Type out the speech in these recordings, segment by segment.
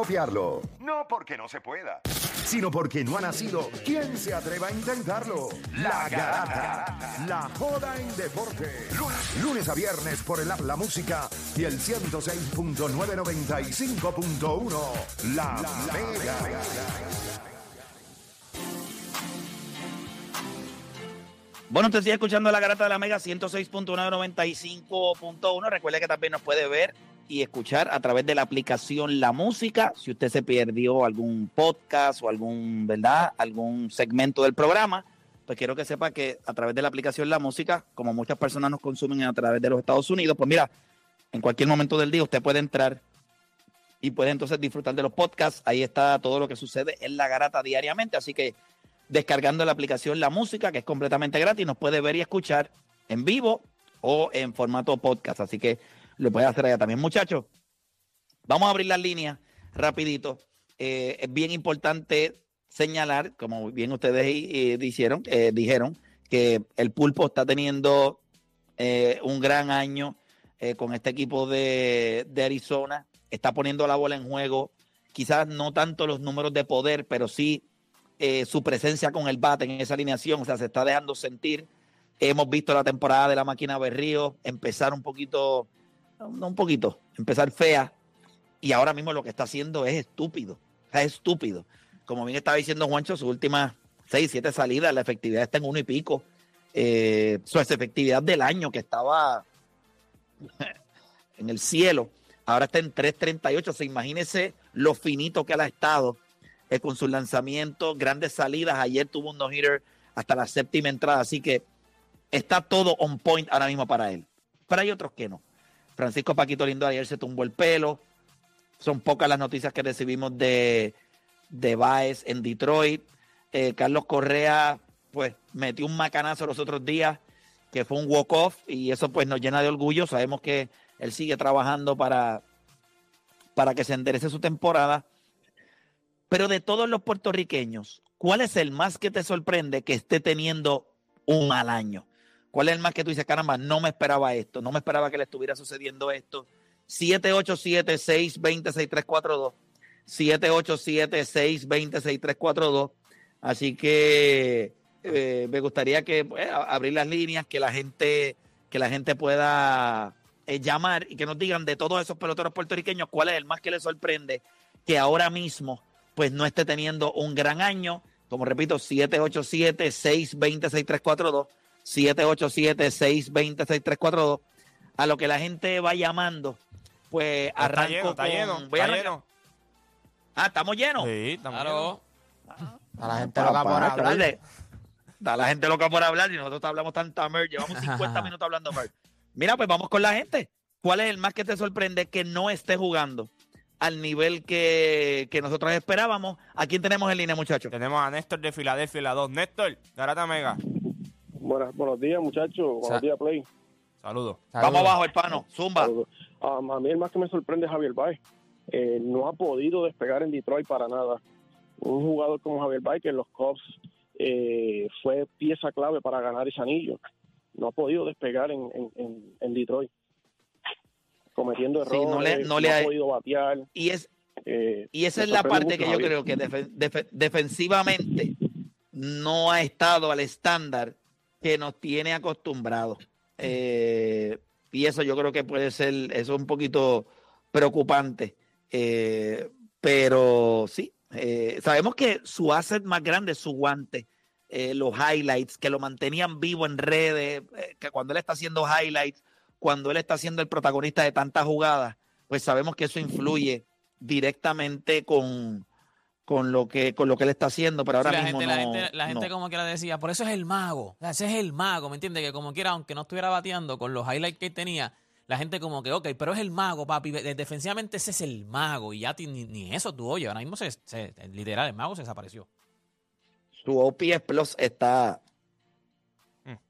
Copiarlo, No porque no se pueda. sino porque no ha nacido. ¿Quién se atreva a intentarlo? La Garata. La joda en deporte. Lunes a viernes por el app La Música y el 106.995.1. La, Mega. Bueno, usted sigue escuchando la garata de la Mega 106.995.1. Recuerde que también nos puede ver y escuchar a través de la aplicación La Música. Si usted se perdió algún podcast o algún, ¿verdad? Algún segmento del programa, pues quiero que sepa que a través de la aplicación La Música, como muchas personas nos consumen a través de los Estados Unidos, pues mira, en cualquier momento del día usted puede entrar y puede entonces disfrutar de los podcasts. Ahí está todo lo que sucede en la garata diariamente. Así que descargando la aplicación La Música, que es completamente gratis, nos puede ver y escuchar en vivo o en formato podcast. Así que lo puede hacer allá también. Muchachos, vamos a abrir las líneas rapidito. Eh, es bien importante señalar, como bien ustedes eh, dijeron, eh, dijeron, que el pulpo está teniendo un gran año con este equipo de, Arizona. Está poniendo la bola en juego. Quizás no tanto los números de poder, pero sí su presencia con el bate en esa alineación, o sea, se está dejando sentir. Hemos visto la temporada de la máquina Berrío empezar un poquito, no un poquito, empezar fea, y ahora mismo lo que está haciendo es estúpido, es estúpido. Como bien estaba diciendo Juancho, sus últimas seis, siete salidas, la efectividad está en uno y pico. Eh, su efectividad del año que estaba en el cielo, ahora está en 3.38, o sea, imagínese lo finito que él ha estado eh, con sus lanzamientos, grandes salidas. Ayer tuvo un no-hitter hasta la séptima entrada, así que está todo on point ahora mismo para él. Pero hay otros que no. Francisco Paquito Lindo ayer se tumbó el pelo. Son pocas las noticias que recibimos de, de Baez en Detroit. Eh, Carlos Correa, pues, metió un macanazo los otros días, que fue un walk-off, y eso pues nos llena de orgullo. Sabemos que él sigue trabajando para, para que se enderece su temporada. Pero de todos los puertorriqueños, ¿cuál es el más que te sorprende que esté teniendo un mal año? ¿Cuál es el más que tú dices, caramba, no me esperaba esto, no me esperaba que le estuviera sucediendo esto? 787-620-6342. 787-620-6342. Así que eh, me gustaría que a- abrir las líneas, que la gente, que la gente pueda eh, llamar y que nos digan de todos esos peloteros puertorriqueños cuál es el más que les sorprende que ahora mismo pues no esté teniendo un gran año. Como repito, 787-620-6342. 787-620-6342. A lo que la gente va llamando, pues Está arranco lleno, está con- lleno, voy a está lleno. Ah, ¿estamos llenos? Sí, estamos Claro. A la gente loca por hablar. Está la gente loca por hablar y nosotros hablamos tanta merch. Llevamos 50 minutos hablando merch. Mira, pues vamos con la gente. ¿Cuál es el más que te sorprende que no esté jugando al nivel que, que nosotros esperábamos? ¿A quién tenemos en línea, muchachos? Tenemos a Néstor de Filadelfia, la 2. Néstor, Garata Mega. Buenas, buenos días, muchachos. Buenos Sa- días, Play. Saludos. Vamos abajo, hermano. Zumba. Um, a mí el más que me sorprende es Javier Baez. Eh, no ha podido despegar en Detroit para nada. Un jugador como Javier Baez, que en los Cubs eh, fue pieza clave para ganar ese anillo. No ha podido despegar en, en, en- en Detroit. Cometiendo errores, no no, le- no le ha ha- podido batear. Y, es, eh, y esa es la parte que yo Javier. creo que defe- defe- defensivamente no ha estado al estándar que nos tiene acostumbrados. Eh, y eso yo creo que puede ser, eso es un poquito preocupante. Eh, pero sí, eh, sabemos que su asset más grande es su guante. eh, los highlights, que lo mantenían vivo en redes, que cuando él está haciendo highlights, cuando él está siendo el protagonista de tantas jugadas, pues sabemos que eso influye directamente con, con lo que con lo que él está haciendo, pero ahora Sí, la mismo gente, la no- gente, la gente no. como quiera decía, por eso es el mago. O sea, ese es el mago, ¿me entiendes? Que como quiera, aunque no estuviera bateando con los highlights que tenía, la gente como que, ok, pero es el mago, papi. de- Defensivamente ese es el mago. Y ya ti- ni, ni eso tú oyes. Ahora mismo, se, se- literal, el mago se desapareció. Su OPS Plus está en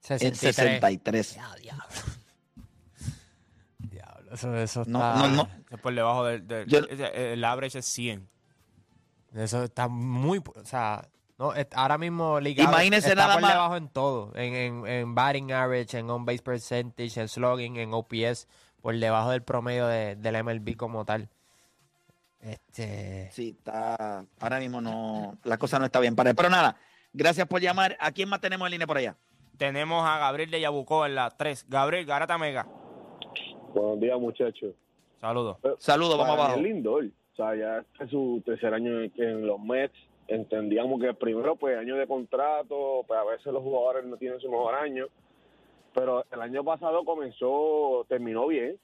63. 63. Ya, diablo. Diablo, eso, eso No, está, no, no. Es por debajo del. el average es 100. Eso está muy. O sea, no, es- ahora mismo Liga Imagínese está nada por más- debajo en todo. En, en, en batting average, en on base percentage, en slugging, en OPS, por debajo del promedio de, del MLB como tal. Este. Sí, está. Ahora mismo no. La cosa no está bien para él. Pero nada, gracias por llamar. ¿A quién más tenemos en línea por allá? Tenemos a Gabriel de Yabucó en la 3. Gabriel Garata Mega. Buenos días, muchachos. Saludos. Saludos, vamos abajo. Lindor. Sea, ya este es su tercer año en, en los Mets. Entendíamos que primero, pues, año de contrato, pues a veces los jugadores no tienen su mejor año. Pero el año pasado comenzó, terminó bien,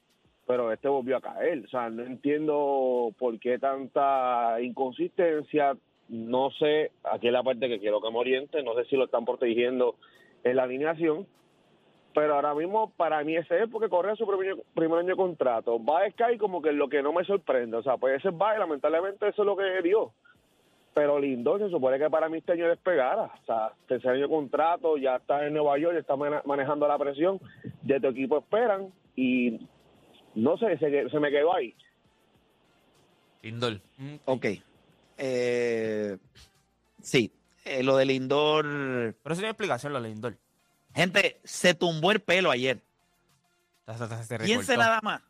pero este volvió a caer. O sea, no entiendo por qué tanta inconsistencia. No sé, aquí es la parte que quiero que me oriente. No sé si lo están protegiendo en la alineación. Pero ahora mismo, para mí, ese es porque corre su primer, primer año de contrato. Va a Sky como que lo que no me sorprende. O sea, pues ese va y lamentablemente eso es lo que dio. Pero Lindor se supone que para mí este año despegara. O sea, tercer año de contrato, ya está en Nueva York, ya está mane- manejando la presión. De tu equipo esperan y no sé, se, se me quedó ahí. Lindor. Mm, Ok. Eh, sí, eh, lo del Lindor. Pero eso tiene explicación, lo de Lindor. Gente, se tumbó el pelo ayer. Se Piense recortó. nada más.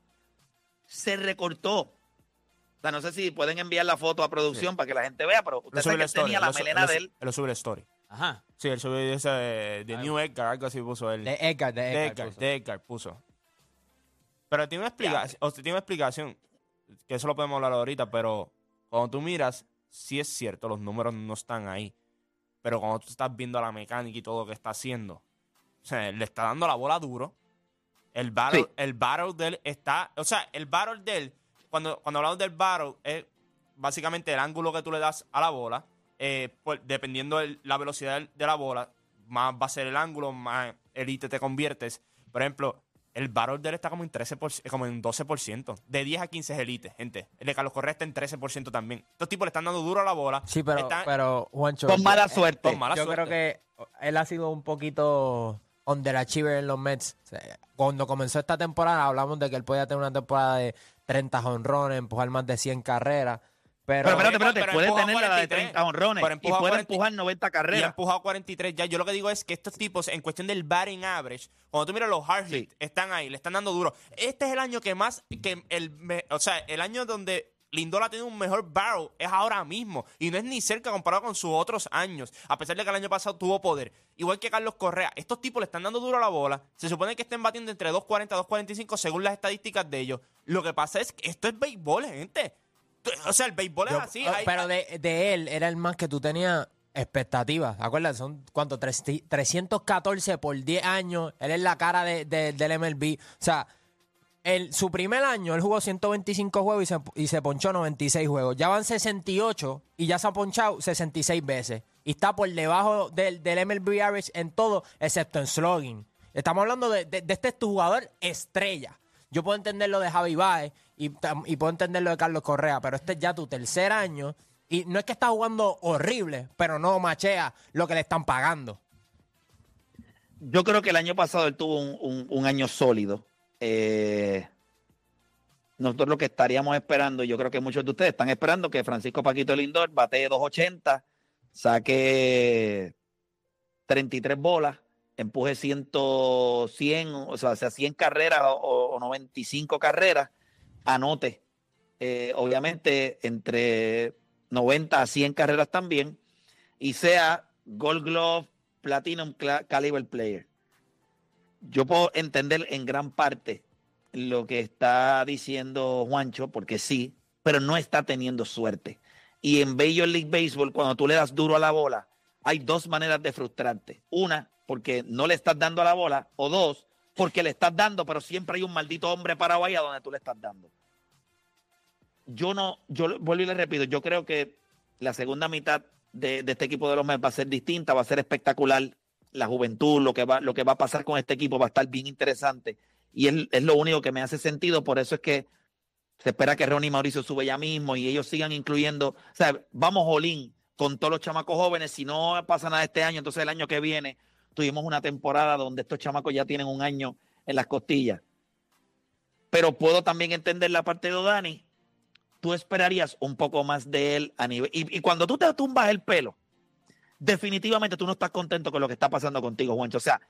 Se recortó. O sea, no sé si pueden enviar la foto a producción para que la gente vea, pero usted sabe la que story, tenía la melena lo de él. Él lo sube la story. Ajá. Sí, él sube ese de, New Edgar, algo así puso él. De Edgar, de De Edgar. Edgar, puso. de Edgar puso. Pero tiene una explicación, o sea, tiene una explicación, que eso lo podemos hablar ahorita, pero cuando tú miras, sí es cierto, los números no están ahí. Pero cuando tú estás viendo la mecánica y todo lo que está haciendo, o sea, le está dando la bola duro. El battle, Sí. el battle de él está, o sea, el battle de él, cuando, cuando hablamos del battle, es básicamente el ángulo que tú le das a la bola, eh, pues, dependiendo de la velocidad de la bola, más va a ser el ángulo, más elite te conviertes. Por ejemplo, el battle de él está como en 13%, como en 12%. De 10 a 15 es elite, gente. El de Carlos Correa está en 13% también. Estos tipos le están dando duro a la bola. Sí, pero, Están- pero Juancho. Con mala eh, suerte. con mala yo suerte. creo que él ha sido un poquito underachiever en los Mets. O sea, Cuando comenzó esta temporada hablamos de que él podía tener una temporada de 30 honrones, empujar más de 100 carreras. Pero, Pero espérate, Pero espérate, puede tener la de 43, 30 honrones pero y puede 40 empujar 90 Y ha carreras. empujado 43 ya. Yo lo que digo es que estos tipos, en cuestión del batting average, cuando tú miras los hard Sí. hits, están ahí, le están dando duro. Este es el año que más, que el, o sea, el año donde Lindor ha tenido un mejor barrel es ahora mismo. Y no es ni cerca comparado con sus otros años. A pesar de que el año pasado tuvo poder. Igual que Carlos Correa. Estos tipos le están dando duro a la bola. Se supone que estén batiendo entre 2.40 y 2.45 según las estadísticas de ellos. Lo que pasa es que esto es béisbol, gente. O sea, el béisbol yo- es así. hay- pero de, de él era el más que tú tenías expectativas. Acuérdate, son cuánto, Tres- 314 por 10 años. Él es la cara de- de- del MLB. O sea, el, su primer año él jugó 125 juegos y se, y se ponchó 96 juegos. Ya van 68 y ya se ha ponchado 66 veces. Y está por debajo del, del MLB average en todo, excepto en slugging. Estamos hablando de, de- de este es tu jugador estrella. Yo puedo entender lo de Javi Baez y, y puedo entender lo de Carlos Correa, pero este es ya tu tercer año. Y no es que está jugando horrible, pero no machea lo que le están pagando. Yo creo que el año pasado él tuvo un- un año sólido. Eh, nosotros lo que estaríamos esperando, y yo creo que muchos de ustedes están esperando que Francisco Paquito Lindor batee 280, saque 33 bolas, empuje 100, 100 o sea, sea 100 carreras o, o 95 carreras, anote, eh, obviamente, entre 90 a 100 carreras también, y sea Gold Glove, Platinum Caliber Player. Yo puedo entender en gran parte lo que está diciendo Juancho, porque sí, pero no está teniendo suerte. Y en Major League Baseball, cuando tú le das duro a la bola, hay dos maneras de frustrarte. Una, porque no le estás dando a la bola, o dos, porque le estás dando, pero siempre hay un maldito hombre parado donde tú le estás dando. Yo no, yo vuelvo y le repito, yo creo que la segunda mitad de, de este equipo de los Mets va a ser distinta, va a ser espectacular. La juventud, lo que va, lo que va a pasar con este equipo va a estar bien interesante. Y es, es lo único que me hace sentido, por eso es que se espera que Ronnie Mauricio sube ya mismo y ellos sigan incluyendo, o sea, vamos Olin con todos los chamacos jóvenes, si no pasa nada este año, entonces el año que viene tuvimos una temporada donde estos chamacos ya tienen un año en las costillas. Pero puedo también entender la parte de Dani. Tú esperarías un poco más de él a nivel. Y, y cuando tú te tumbas el pelo, definitivamente tú no estás contento con lo que está pasando contigo, Juancho. O sea,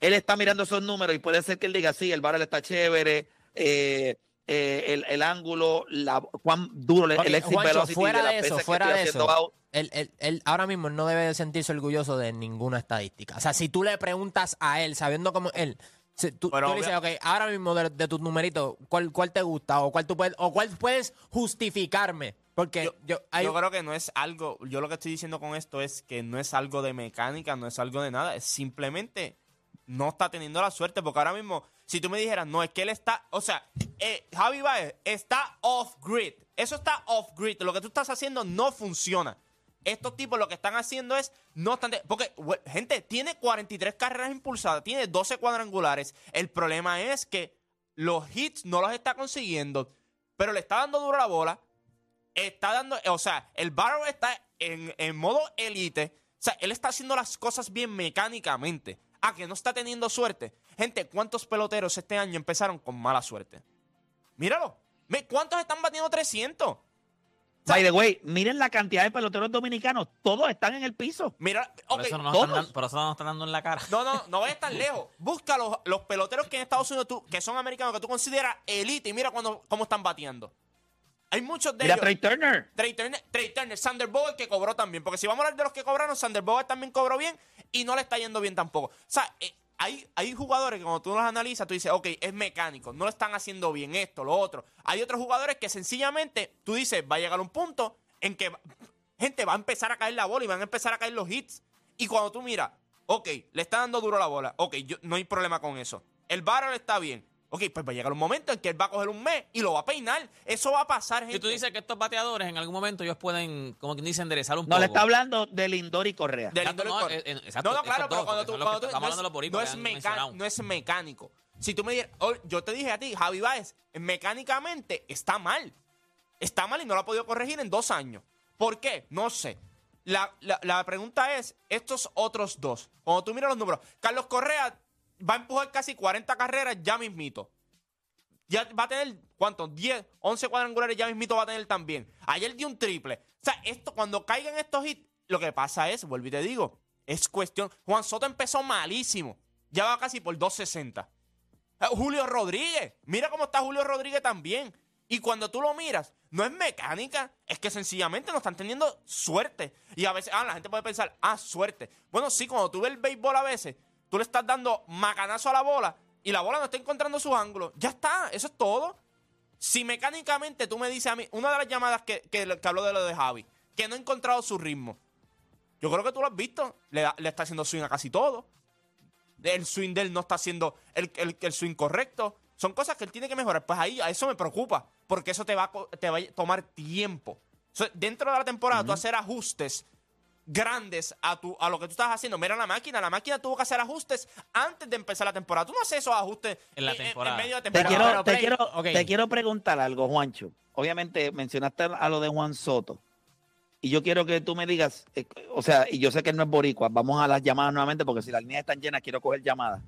él está mirando esos números y puede ser que él diga, sí, el barrel está chévere, eh, eh, el, el ángulo, la, cuán duro el- el exit Juancho, velocity fuera de eso, fuera de eso. Él, él- él ahora mismo no debe de sentirse orgulloso de ninguna estadística. O sea, si tú le preguntas a él, sabiendo cómo él, si tú, Pero tú le dices, ok, ahora mismo de, de tus numeritos, ¿cuál, ¿cuál te gusta? O cuál tú puedes, o cuál puedes justificarme. Porque yo, Yo, hay- yo creo que no es algo, yo lo que estoy diciendo con esto es que no es algo de mecánica, no es algo de nada, es simplemente no está teniendo la suerte, porque ahora mismo, si tú me dijeras, no, es que él está, o sea, eh, Javi Baez está off grid, eso está off grid, lo que tú estás haciendo no funciona. Estos tipos lo que están haciendo es, no están, de- porque, gente, tiene 43 carreras impulsadas, tiene 12 cuadrangulares, el problema es que los hits no los está consiguiendo, pero le está dando duro la bola, está dando, o sea, el Barrow está en, en modo elite. O sea, él está haciendo las cosas bien mecánicamente. Ah, que no está teniendo suerte. Gente, ¿cuántos peloteros este año empezaron con mala suerte? Míralo. Ve, ¿Cuántos están batiendo 300? By the way, miren la cantidad de peloteros dominicanos, todos están en el piso. Mira, Por, eso no nos todos. están dando, por eso no nos están dando en la cara. No, no, no vayas tan lejos. Busca los, los peloteros que en Estados Unidos tú, que son americanos, que tú consideras elite y mira cuando, cómo están bateando. Hay muchos de Mira ellos. Trey Turner. Trey Turner, Trey Turner, Sander Bower que cobró también. Porque si vamos a hablar de los que cobraron, Sander Bower también cobró bien y no le está yendo bien tampoco. O sea, eh, hay, hay jugadores que cuando tú los analizas, tú dices, ok, es mecánico, no lo están haciendo bien esto, lo otro. Hay otros jugadores que sencillamente tú dices, va a llegar un punto en que gente va a empezar a caer la bola y van a empezar a caer los hits. Y cuando tú miras, ok, le está dando duro la bola, ok, yo, no hay problema con eso. El barrel está bien. Ok, pues va a llegar un momento en que él va a coger un mes y lo va a peinar. Eso va a pasar, gente. Si tú dices que estos bateadores en algún momento ellos pueden, como quien dice, enderezar un No poco. le está hablando de Lindor y Correa. De Exacto, Lindor y no, Correa. eh, eh, exacto, no, no, claro, pero cuando tú, cuando tú- estamos no, hablando de los es, no no es mecánico. Si tú me dijeras, oh, yo te dije a ti, Javi Baez, mecánicamente está mal. Está mal y no lo ha podido corregir en dos años. ¿Por qué? No sé. La, la- la pregunta es, estos otros dos, cuando tú miras los números, Carlos Correa va a empujar casi 40 carreras ya mismito. Ya va a tener, ¿cuántos? 10, 11 cuadrangulares ya mismito va a tener también. Ayer dio un triple. O sea, esto, cuando caigan estos hits, lo que pasa es, vuelvo y te digo, es cuestión. Juan Soto empezó malísimo. Ya va casi por 260. Eh, Julio Rodríguez. Mira cómo está Julio Rodríguez también. Y cuando tú lo miras, no es mecánica, es que sencillamente no están teniendo suerte. Y a veces, ah, la gente puede pensar, ah, suerte. Bueno, sí, cuando tú ves el béisbol a veces, tú le estás dando macanazo a la bola y la bola no está encontrando sus ángulos. Ya está, eso es todo. Si mecánicamente tú me dices a mí, una de las llamadas que, que, que habló de lo de Javi, que no ha encontrado su ritmo, yo creo que tú lo has visto, le, está haciendo swing a casi todo. El swing de él no está haciendo el, el- el swing correcto. Son cosas que él tiene que mejorar. Pues ahí a eso me preocupa, porque eso te va a, te va a tomar tiempo. So, dentro de la temporada, tú hacer ajustes grandes a, tu, a lo que tú estás haciendo. Mira la máquina, la máquina tuvo que hacer ajustes antes de empezar la temporada. Tú no haces esos ajustes En la en- temporada. medio de Te quiero, pero te, quiero, te quiero preguntar algo, Juancho. Obviamente mencionaste a lo de Juan Soto. Y yo quiero que tú me digas, eh, o sea, y yo sé que él no es boricua, vamos a las llamadas nuevamente porque si las líneas están llenas quiero coger llamadas.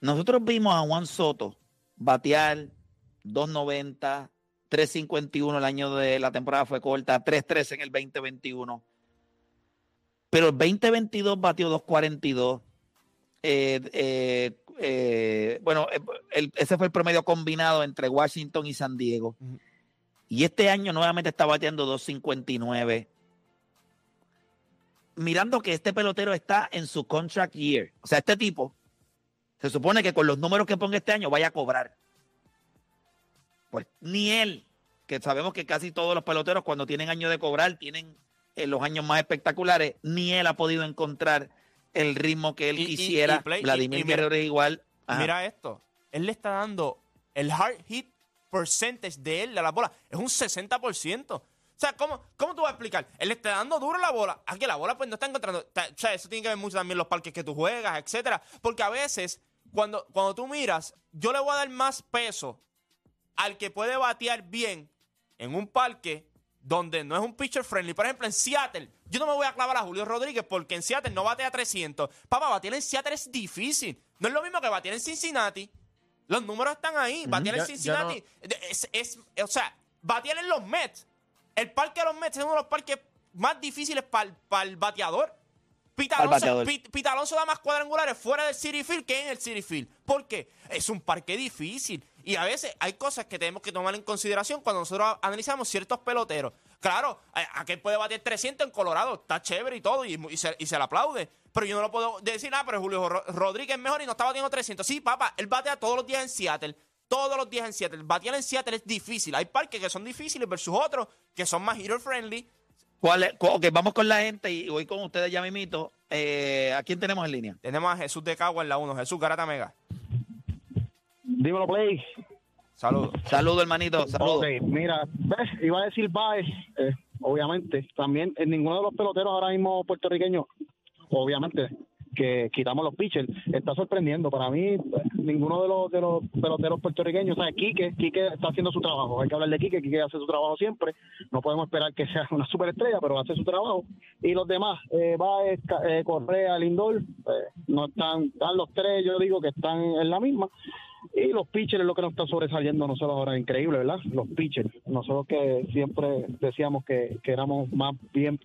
Nosotros vimos a Juan Soto batear 2.90, 3.51 el año de la temporada fue corta, 3.13 en el 2021. Pero el 2022 batió 2.42. Eh, eh, eh, bueno, eh, el- ese fue el promedio combinado entre Washington y San Diego. Y este año nuevamente está bateando 2.59. Mirando que este pelotero está en su contract year. O sea, este tipo se supone que con los números que ponga este año vaya a cobrar. Pues ni él, que sabemos que casi todos los peloteros cuando tienen año de cobrar tienen en los años más espectaculares, ni él ha podido encontrar el ritmo que él Y- quisiera. y Play, y- Vladimir Guerrero es igual. Ajá. Mira esto. Él le está dando el hard hit percentage de él de la bola. Es un 60%. O sea, ¿cómo, ¿cómo tú vas a explicar? Él le está dando duro la bola. Aquí la bola pues no está encontrando. O sea, eso tiene que ver mucho también los parques que tú juegas, etcétera. Porque a veces, cuando, cuando tú miras, yo le voy a dar más peso al que puede batear bien en un parque donde no es un pitcher friendly. Por ejemplo, en Seattle, yo no me voy a clavar a Julio Rodríguez porque en Seattle no batea 300. Papá, batear en Seattle es difícil. No es lo mismo que batear en Cincinnati. Los números están ahí. Batear en Cincinnati es, es- o sea, batear en los Mets. El parque de los Mets es uno de los parques más difíciles para el bateador. Pita Alonso, Pita Alonso da más cuadrangulares fuera del City Field que en el City Field. ¿Por qué? Es un parque difícil. Y a veces hay cosas que tenemos que tomar en consideración cuando nosotros analizamos ciertos peloteros. Claro, a- aquel puede bater 300 en Colorado, está chévere y todo, y, y se, y se le aplaude. Pero yo no lo puedo decir, ah, pero Julio Ro- Rodríguez es mejor y no está batiendo 300. Sí, papá, él batea todos los días en Seattle. Todos los días en Seattle. Batear en Seattle es difícil. Hay parques que son difíciles versus otros que son más hitter friendly. ¿Cuál es? Ok, vamos con la gente y voy con ustedes ya mimito. Eh, ¿A quién tenemos en línea? Tenemos a Jesús de Cagua en la 1. Jesús Garata Mega. Dímelo, Play. Saludos. Saludos, hermanito. Saludos. Ok, mira, ves, iba a decir bye, eh, obviamente. También en ninguno de los peloteros ahora mismo puertorriqueños, obviamente, que quitamos los pitchers, está sorprendiendo. Para mí, ninguno de los, de los peloteros puertorriqueños, o sea, Quique, Quique está haciendo su trabajo. Hay que hablar de Quique, Quique hace su trabajo siempre. No podemos esperar que sea una superestrella, pero hace su trabajo. Y los demás, eh, Ca- eh, Correa, Lindor, eh, no están, están los tres, yo digo que están en la misma. Y los pitchers es lo que nos está sobresaliendo nosotros ahora, increíble, ¿verdad? Los pitchers. Nosotros que siempre decíamos que, que éramos más bien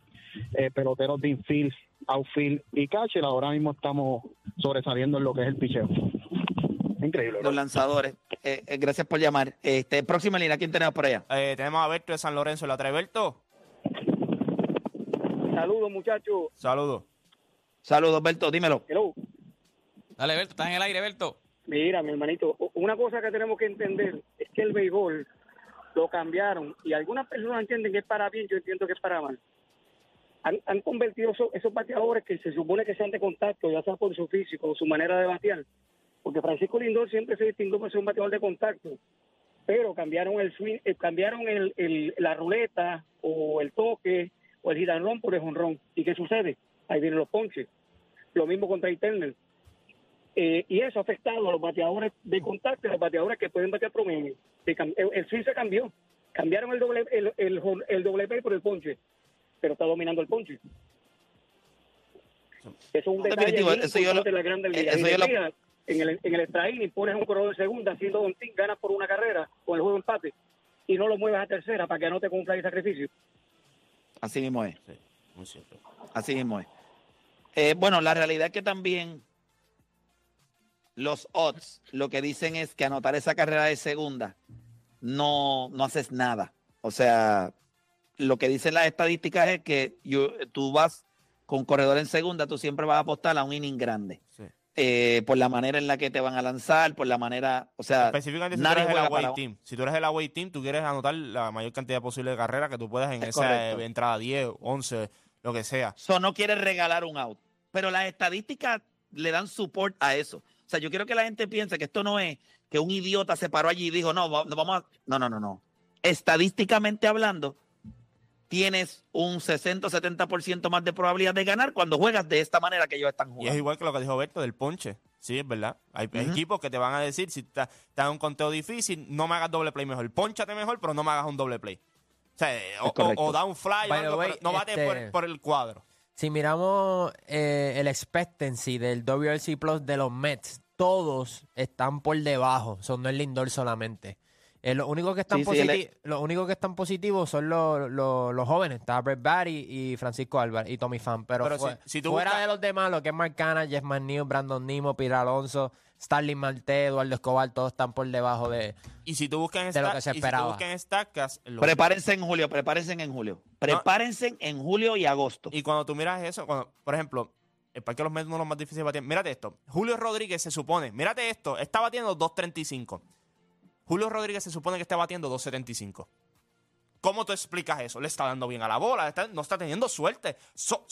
eh, peloteros de infield, outfield y catcher, ahora mismo estamos sobresaliendo en lo que es el picheo. Increíble, Los lanzadores. Eh, eh, gracias por llamar. Este, próxima línea, ¿quién tenemos por allá? Eh, tenemos a Berto de San Lorenzo. ¿La trae Berto? Saludos, muchachos. Saludos. Saludos, Berto, dímelo. Hello. Dale, Berto, estás en el aire, Berto. Mira, mi hermanito, una cosa que tenemos que entender es que el béisbol lo cambiaron y algunas personas entienden que es para bien, yo entiendo que es para mal. Han, han convertido eso- esos bateadores que se supone que sean de contacto, ya sea por su físico o su manera de batear, porque Francisco Lindor siempre se distinguió por ser un bateador de contacto, pero cambiaron el swing, eh, cambiaron el, la ruleta o el toque o el giranrón por el jonrón. ¿Y qué sucede? Ahí vienen los ponches. Lo mismo contra Turner. Eh, y eso ha afectado a los bateadores de contacto a los bateadores que pueden batear promedio. El, el swing se cambió. Cambiaron el doble, el, el, el doble por el ponche, pero está dominando el ponche. Eso es un detalle eso yo lo- de la Grandes eh, Ligas. eso yo lo- en el, en el extra inning pones un corredor de segunda haciendo un team, ganas por una carrera con el juego empate y no lo muevas a tercera para que no te cumpla el sacrificio. Así mismo es. Sí, muy cierto. Así mismo es. Eh, bueno, la realidad es que también los odds lo que dicen es que anotar esa carrera de segunda no, no haces nada. O sea, lo que dicen las estadísticas es que yo- tú vas con corredor en segunda, tú siempre vas a apostar a un inning grande. Sí. Eh, por la manera en la que te van a lanzar, por la manera, o sea, Específicamente si tú eres el away team. Si tú eres el away team, tú quieres anotar la mayor cantidad posible de carreras que tú puedas en Es esa correcto. eh, entrada 10, 11, lo que sea. So, no quieres regalar un out. Pero las estadísticas le dan support a eso. O sea, yo quiero que la gente piense que esto no es que un idiota se paró allí y dijo, no vamos a... No, no, no, no. Estadísticamente hablando, tienes un 60 o 70% más de probabilidad de ganar cuando juegas de esta manera que ellos están Y es jugando. igual que lo que dijo Berto del ponche. Sí, es verdad. Hay, equipos que te van a decir, si está, está en un conteo difícil, no me hagas doble play mejor. Ponchate mejor, pero no me hagas un doble play. O sea, eh, o, correcto. o- o da un fly, algo, way, no bate este- por, por el cuadro. Si miramos eh, el expectancy del WRC Plus de los Mets, todos están por debajo, son no el Lindor solamente. Eh, los, únicos que están Sí, sí, él positi- los únicos que están positivos son los, los, los jóvenes, está Brett Barry y Francisco Álvarez y Tommy Pham. Pero, si- si tú fuera buscas- de los demás, lo que es Mark Canha, Jeff McNeil, Brandon Nimo, Pira Alonso, Starling Marte, Eduardo Escobar, todos están por debajo de... Y si tú buscas en, De lo que se y si tú esperaba. los- Prepárense en julio, prepárense en julio. Prepárense en julio y agosto. Y cuando tú miras eso, cuando, por ejemplo, el parque de los Mets es uno de los más difíciles de batir. Mírate esto. Julio Rodríguez se supone, mírate esto, está batiendo 2.35. Julio Rodríguez se supone que está batiendo 2.75. ¿Cómo tú explicas eso? Le está dando bien a la bola, está- no está teniendo suerte. So-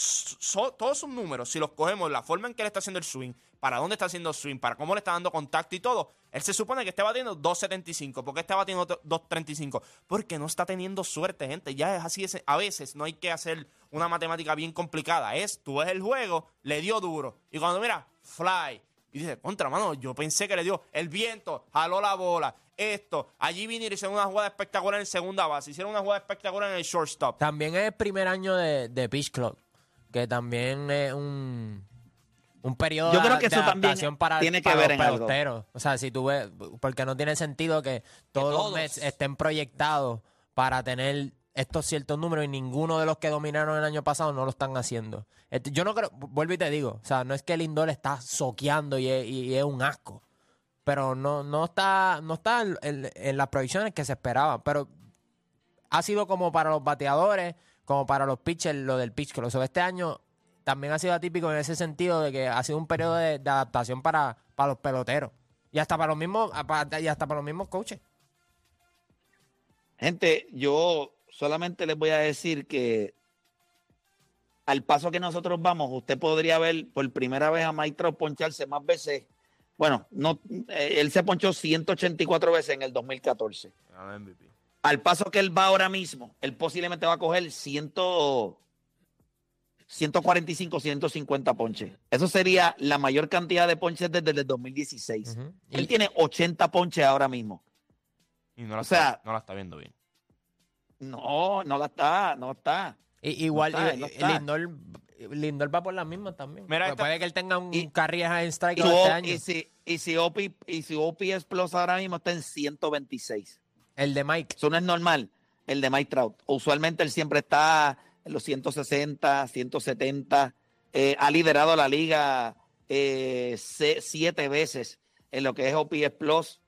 todos sus números, si los cogemos, la forma en que le está haciendo el swing, para dónde está haciendo el swing, para cómo le está dando contacto y todo, él se supone que esté batiendo 2.75. ¿Por qué está batiendo 2.35? Porque no está teniendo suerte, gente. Ya es así. a veces no hay que hacer una matemática bien complicada. Es, tú ves el juego, le dio duro. Y cuando mira, fly. Y dice, contra, mano, yo pensé que le dio el viento, jaló la bola, esto. Allí vinieron y hicieron una jugada espectacular en segunda base, hicieron una jugada espectacular en el shortstop. También es el primer año de, de Pitch Clock, que también es un, un periodo Yo de- creo que de eso también adaptación para, tiene que para ver los en algo. peloteros. O sea, si tú ves, porque no tiene sentido que todos, los todos. Mets estén proyectados para tener estos ciertos números y ninguno de los que dominaron el año pasado no lo están haciendo. Este, Yo no creo, vuelvo y te digo, o sea, no es que Lindor está soqueando y es, un asco, pero no, no está, no está en, las proyecciones que se esperaban, pero ha sido como para los bateadores, como para los pitchers, lo del pitch sea, este año también ha sido atípico en ese sentido de que ha sido un periodo de, de adaptación para, para los peloteros. Y hasta para los mismos, y hasta para los mismos coaches. Gente, yo solamente les voy a decir que al paso que nosotros vamos, usted podría ver por primera vez a Trout poncharse más veces. Bueno, no, eh, él se ponchó 184 veces en el 2014. Ganó MVP. Al paso que él va ahora mismo, él posiblemente va a coger 100, 145, 150 ponches. Eso sería la mayor cantidad de ponches desde el 2016. Ujú. Él Y- tiene 80 ponches ahora mismo. Y no la, O sea- está, no la está viendo bien. No, no la está, no está. Y- igual, No está, y- no está. Lindor, Lindor va por las mismas también. Mira, esta- puede que él tenga un Y- carrera en strike Y, este año. y si, y, si OP, y si OPS Plus ahora mismo está en 126. El de Mike. Eso no es normal, el de Mike Trout. Usualmente él siempre está en los 160, 170. Eh, ha liderado la liga eh, siete veces en lo que es OPS Plus.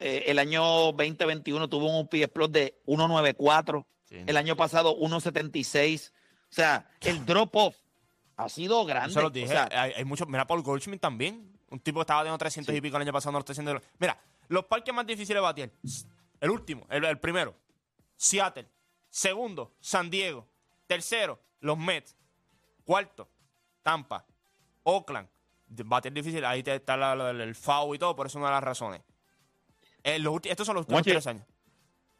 Eh, el año 2021 tuvo un OPS Plus de 194. Sí. El año pasado 176. O sea, el drop-off ha sido grande. Eso lo O dije. sea, hay, hay muchos. Mira, Paul Goldschmidt también. Un tipo que estaba teniendo 300 Sí. y pico el año pasado, no lo está haciendo. Mira, los parques más difíciles de batir. El último, el, el primero, Seattle. Segundo, San Diego. Tercero, los Mets. Cuarto, Tampa. Oakland. Batir difícil, ahí está la- la- el FAO y todo, por eso es una de las razones. Eh, los estos son los últimos Juanchi. tres años.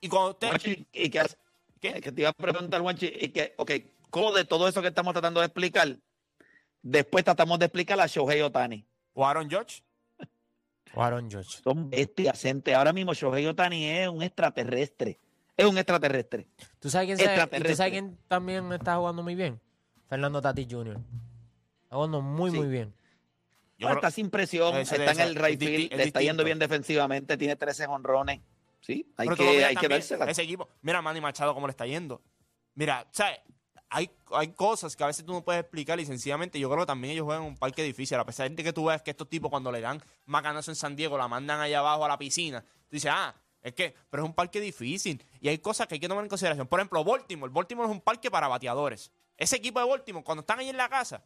Y cuando usted. Juanchi, ¿y qué hace? ¿Qué? Que te iba a preguntar, Juanchi, y que, ok, ¿cómo de todo eso que estamos tratando de explicar, después tratamos de explicar a Shohei Otani? O Aaron Judge. O Aaron Judge. Son bestias, gente. Ahora mismo Shohei Otani es un extraterrestre. Es un extraterrestre. ¿Tú sabes quién, sabe- y tú Extraterrestre. sabes quién también está jugando muy bien? Fernando Tatis Jr. Está jugando muy, Sí. muy bien. Yo Bueno, creo- está sin presión, está en el right field, le está yendo bien defensivamente, tiene 13 honrones. Sí, hay que, hay que también, dársela. Ese equipo. Mira a Manny Machado cómo le está yendo. Mira, ¿sabes? Hay, hay cosas que a veces tú no puedes explicar y sencillamente yo creo que también ellos juegan un parque difícil. A pesar de que tú ves que estos tipos cuando le dan macanazo en San Diego la mandan allá abajo a la piscina. Tú dices, ah, es que, pero es un parque difícil. Y hay cosas que hay que tomar en consideración. Por ejemplo, Baltimore. Baltimore es un parque para bateadores. Ese equipo de Baltimore, cuando están ahí en la casa,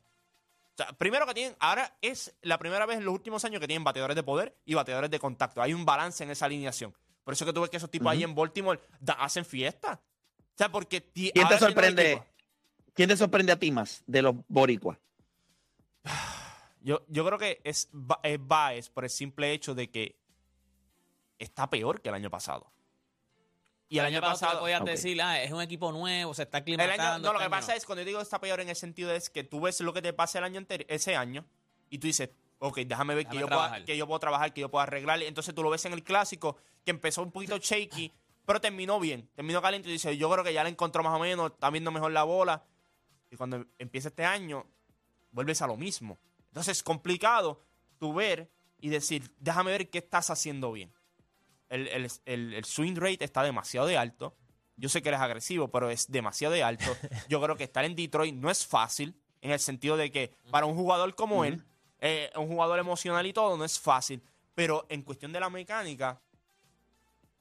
o sea, primero que tienen, ahora es la primera vez en los últimos años que tienen bateadores de poder y bateadores de contacto. Hay un balance en esa alineación. Por eso que tú ves que esos tipos ahí en Baltimore da- hacen fiesta. O sea, porque ¿Quién te sorprende? ¿Quién te sorprende a ti más de los boricuas? Yo, yo creo que es Baez por el simple hecho de que está peor que el año pasado. Y el, año, pasado. podías ok. decir, ah, es un equipo nuevo, se está aclimatando. año, no, lo que pasa es cuando yo digo está peor en el sentido es que tú ves lo que te pasa el año anterior, ese año, y tú dices, ok, déjame ver que yo, pueda, que yo puedo trabajar, que yo puedo arreglar. Entonces tú lo ves en el clásico, que empezó un poquito shaky, pero terminó bien, terminó caliente y dices, yo creo que ya le encontró más o menos, está viendo mejor la bola. Y cuando empieza este año, vuelves a lo mismo. Entonces es complicado tú ver y decir, déjame ver qué estás haciendo bien. El, el- el- el swing rate está demasiado de alto. Yo sé que eres agresivo, pero es demasiado de alto. Yo creo que estar en Detroit no es fácil, en el sentido de que para un jugador como él, eh, un jugador emocional y todo, no es fácil. Pero en cuestión de la mecánica,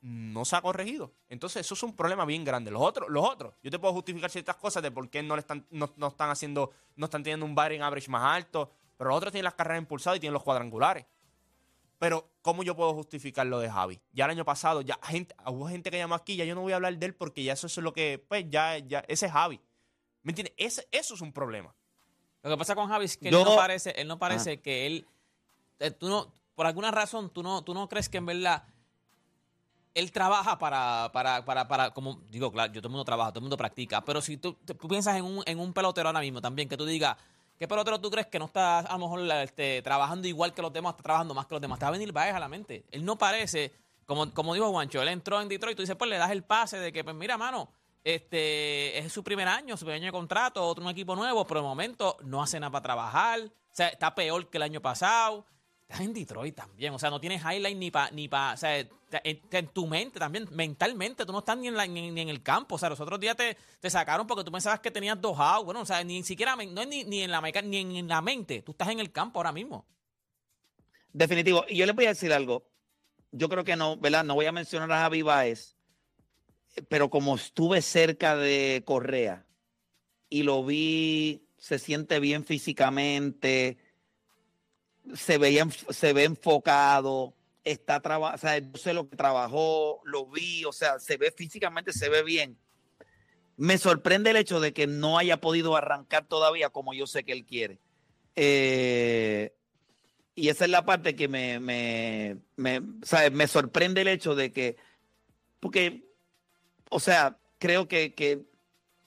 no se ha corregido. Entonces, eso es un problema bien grande. Los otros, los otros, yo te puedo justificar ciertas cosas de por qué no le están, no, no están haciendo, no están teniendo un batting average más alto, pero los otros tienen las carreras impulsadas y tienen los cuadrangulares. Pero, ¿cómo yo puedo justificar lo de Javi? Ya el año pasado, ya gente, hubo gente que llamó aquí, ya yo no voy a hablar de él porque ya eso es lo que, pues, ya, ya, ese es Javi. ¿Me entiendes? Ese- eso es un problema. Lo que pasa con Javi es que Yo- él no parece, él no parece que él, eh, tú no, por alguna razón, tú no, tú no crees que en verdad él trabaja para, para, para, para, como digo, claro, yo todo el mundo trabaja, todo el mundo practica, pero si tú, tú piensas en un, en un pelotero ahora mismo también, que tú digas, ¿qué pelotero tú crees que no está a lo mejor este, trabajando igual que los demás, está trabajando más que los demás? Te va a venir Baez a la mente. Él no parece, como, como dijo Juancho, él entró en Detroit, tú dices, pues le das el pase de que, pues mira, mano, este es su primer año, su primer año de contrato, otro un equipo nuevo, pero de momento no hace nada para trabajar, o sea, está peor que el año pasado. Estás en Detroit también, o sea, no tienes highlight ni para, ni pa, o sea, en, tu mente también, mentalmente, tú no estás ni en, la- ni, en el campo, o sea, los otros días te, te sacaron porque tú pensabas que tenías dos outs, bueno, o sea, ni siquiera, ni, en la ni en la mente, tú estás en el campo ahora mismo. Definitivo. Y yo les voy a decir algo. Yo creo que no, ¿verdad? No voy a mencionar a Javi Baez, pero como estuve cerca de Correa y lo vi, se siente bien físicamente, se, veía, se ve enfocado, está trabajando, sea, yo sé lo que trabajó, lo vi, o sea, se ve físicamente, se ve bien. Me sorprende el hecho de que no haya podido arrancar todavía como yo sé que él quiere. Eh, y esa es la parte que me, me, me, me sorprende el hecho de que, porque, o sea, creo que, que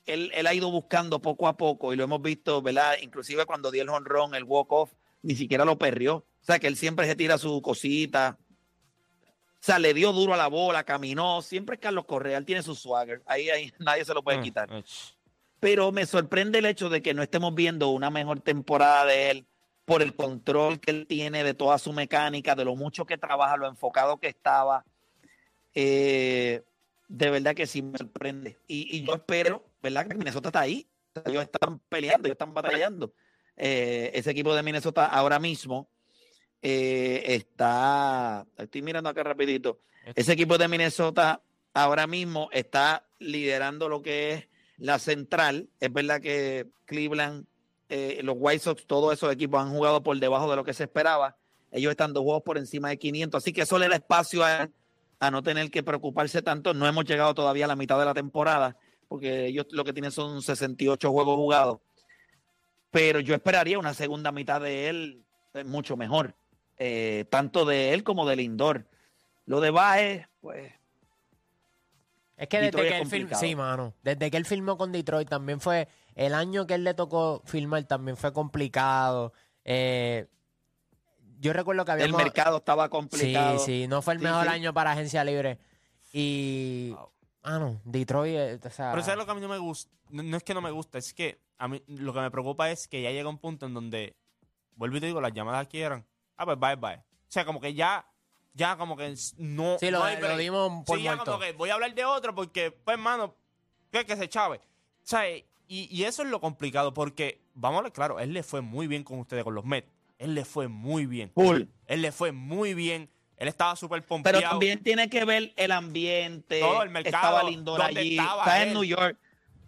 él, él ha ido buscando poco a poco y lo hemos visto, ¿verdad? Inclusive cuando dio el honrón, el walk-off, ni siquiera lo perrió. O sea, que él siempre se tira su cosita. O sea, le dio duro a la bola, caminó. Siempre es Carlos Correa, él tiene su swagger. Ahí, ahí nadie se lo puede Mm, quitar ch- pero me sorprende el hecho de que no estemos viendo una mejor temporada de él por el control que él tiene de toda su mecánica, de lo mucho que trabaja, lo enfocado que estaba. Eh, de verdad que sí me sorprende. Y, y yo espero, ¿verdad? Que Minnesota está ahí. O sea, ellos están peleando, ellos están batallando. Eh, ese equipo de Minnesota ahora mismo eh, está, estoy mirando acá rapidito, ese equipo de Minnesota ahora mismo está liderando lo que es la central. Es verdad que Cleveland, eh, los White Sox, todos esos equipos han jugado por debajo de lo que se esperaba. Ellos están dos juegos por encima de 500, así que eso le da espacio a, a no tener que preocuparse tanto. No hemos llegado todavía a la mitad de la temporada, porque ellos lo que tienen son 68 juegos jugados. Pero yo esperaría una segunda mitad de él eh, mucho mejor, eh, tanto de él como del Lindor. Lo de Baez, pues Es que desde Detroit que es él firmó, sí, mano, desde que él firmó con Detroit también fue, el año que él le tocó firmar también fue complicado. Eh, yo recuerdo que había el mercado estaba complicado. Sí, sí, no fue el Sí, mejor sí. año para agencia libre. Y, mano, Detroit, eh, o sea, Pero ¿sabes lo que a mí no me gusta? No, no es que no me gusta, es que a mí lo que me preocupa es que ya llega un punto en donde, vuelvo y te digo, las llamadas aquí eran, ah, pues bye, bye. O sea, como que ya, ya como que no, sí, lo, no hay lo dimos por Sí, ya como que voy a hablar de otro porque, pues, hermano, que, que se chave. O sea, y, y eso es lo complicado porque, vamos a ver, claro, él le fue muy bien con ustedes, con los Mets. Él le fue muy bien. Full. Él le fue muy bien. Él estaba súper Pero pompeado. también tiene que ver el ambiente. Todo el mercado, Estaba Lindor allí. estaba en New York.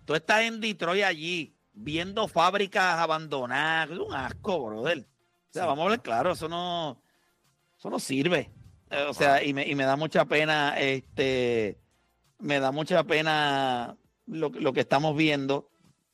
Tú estás en Detroit allí, viendo fábricas abandonadas. Es un asco, brother. O sea, Sí. vamos a ver claro, eso no, eso no sirve. Eh, o sea, y me, y me da mucha pena, este, me da mucha pena lo, lo que estamos viendo.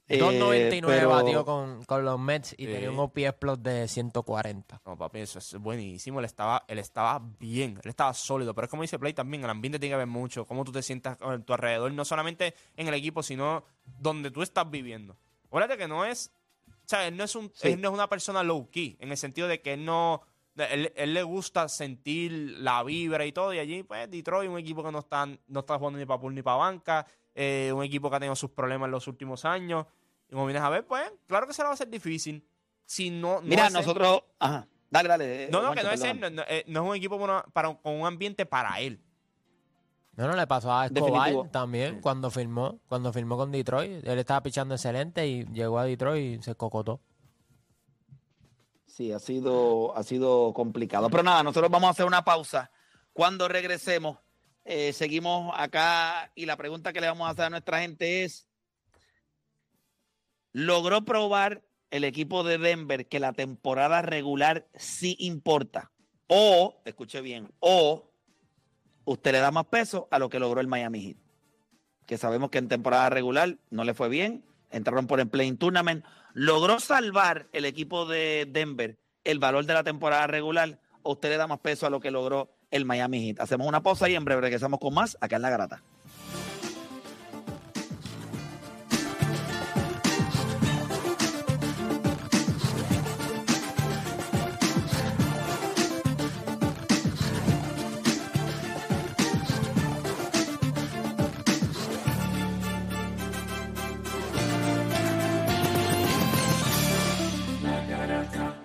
Eh, 2.99 pero- batió con, con los Mets y Sí. tenía un OPS plus de 140. No, papi, eso es buenísimo. Él estaba, él estaba bien, él estaba sólido. Pero es como dice Play también, el ambiente tiene que ver mucho. Cómo tú te sientas en tu alrededor, no solamente en el equipo, sino donde tú estás viviendo. Acuérdate que no es. O sea, él no es, un, Sí. él no es una persona low key, en el sentido de que él no. Él, él le gusta sentir la vibra y todo. Y allí, pues, Detroit, un equipo que no está, no está jugando ni para pool ni para banca. Eh, un equipo que ha tenido sus problemas en los últimos años. Y como vienes a ver, pues, claro que se le va a hacer difícil. Si no. no Mira, nosotros. Ajá. Dale, dale. No, no, Juancho, que no es él, no, no, eh, no es un equipo para, para- con un ambiente para él. No, no, le pasó a Escobar Definitivo. también cuando firmó, cuando firmó con Detroit. Él estaba pichando excelente y llegó a Detroit y se cocotó. Sí, ha sido, ha sido complicado. Pero nada, nosotros vamos a hacer una pausa. Cuando regresemos, eh, seguimos acá y la pregunta que le vamos a hacer a nuestra gente es, ¿logró probar el equipo de Denver que la temporada regular sí importa? O, escuche bien, o usted le da más peso a lo que logró el Miami Heat. Que sabemos que en temporada regular no le fue bien, entraron por el Playing Tournament, logró salvar el equipo de Denver el valor de la temporada regular, o usted le da más peso a lo que logró el Miami Heat. Hacemos una pausa y en breve regresamos con más acá en La Garata.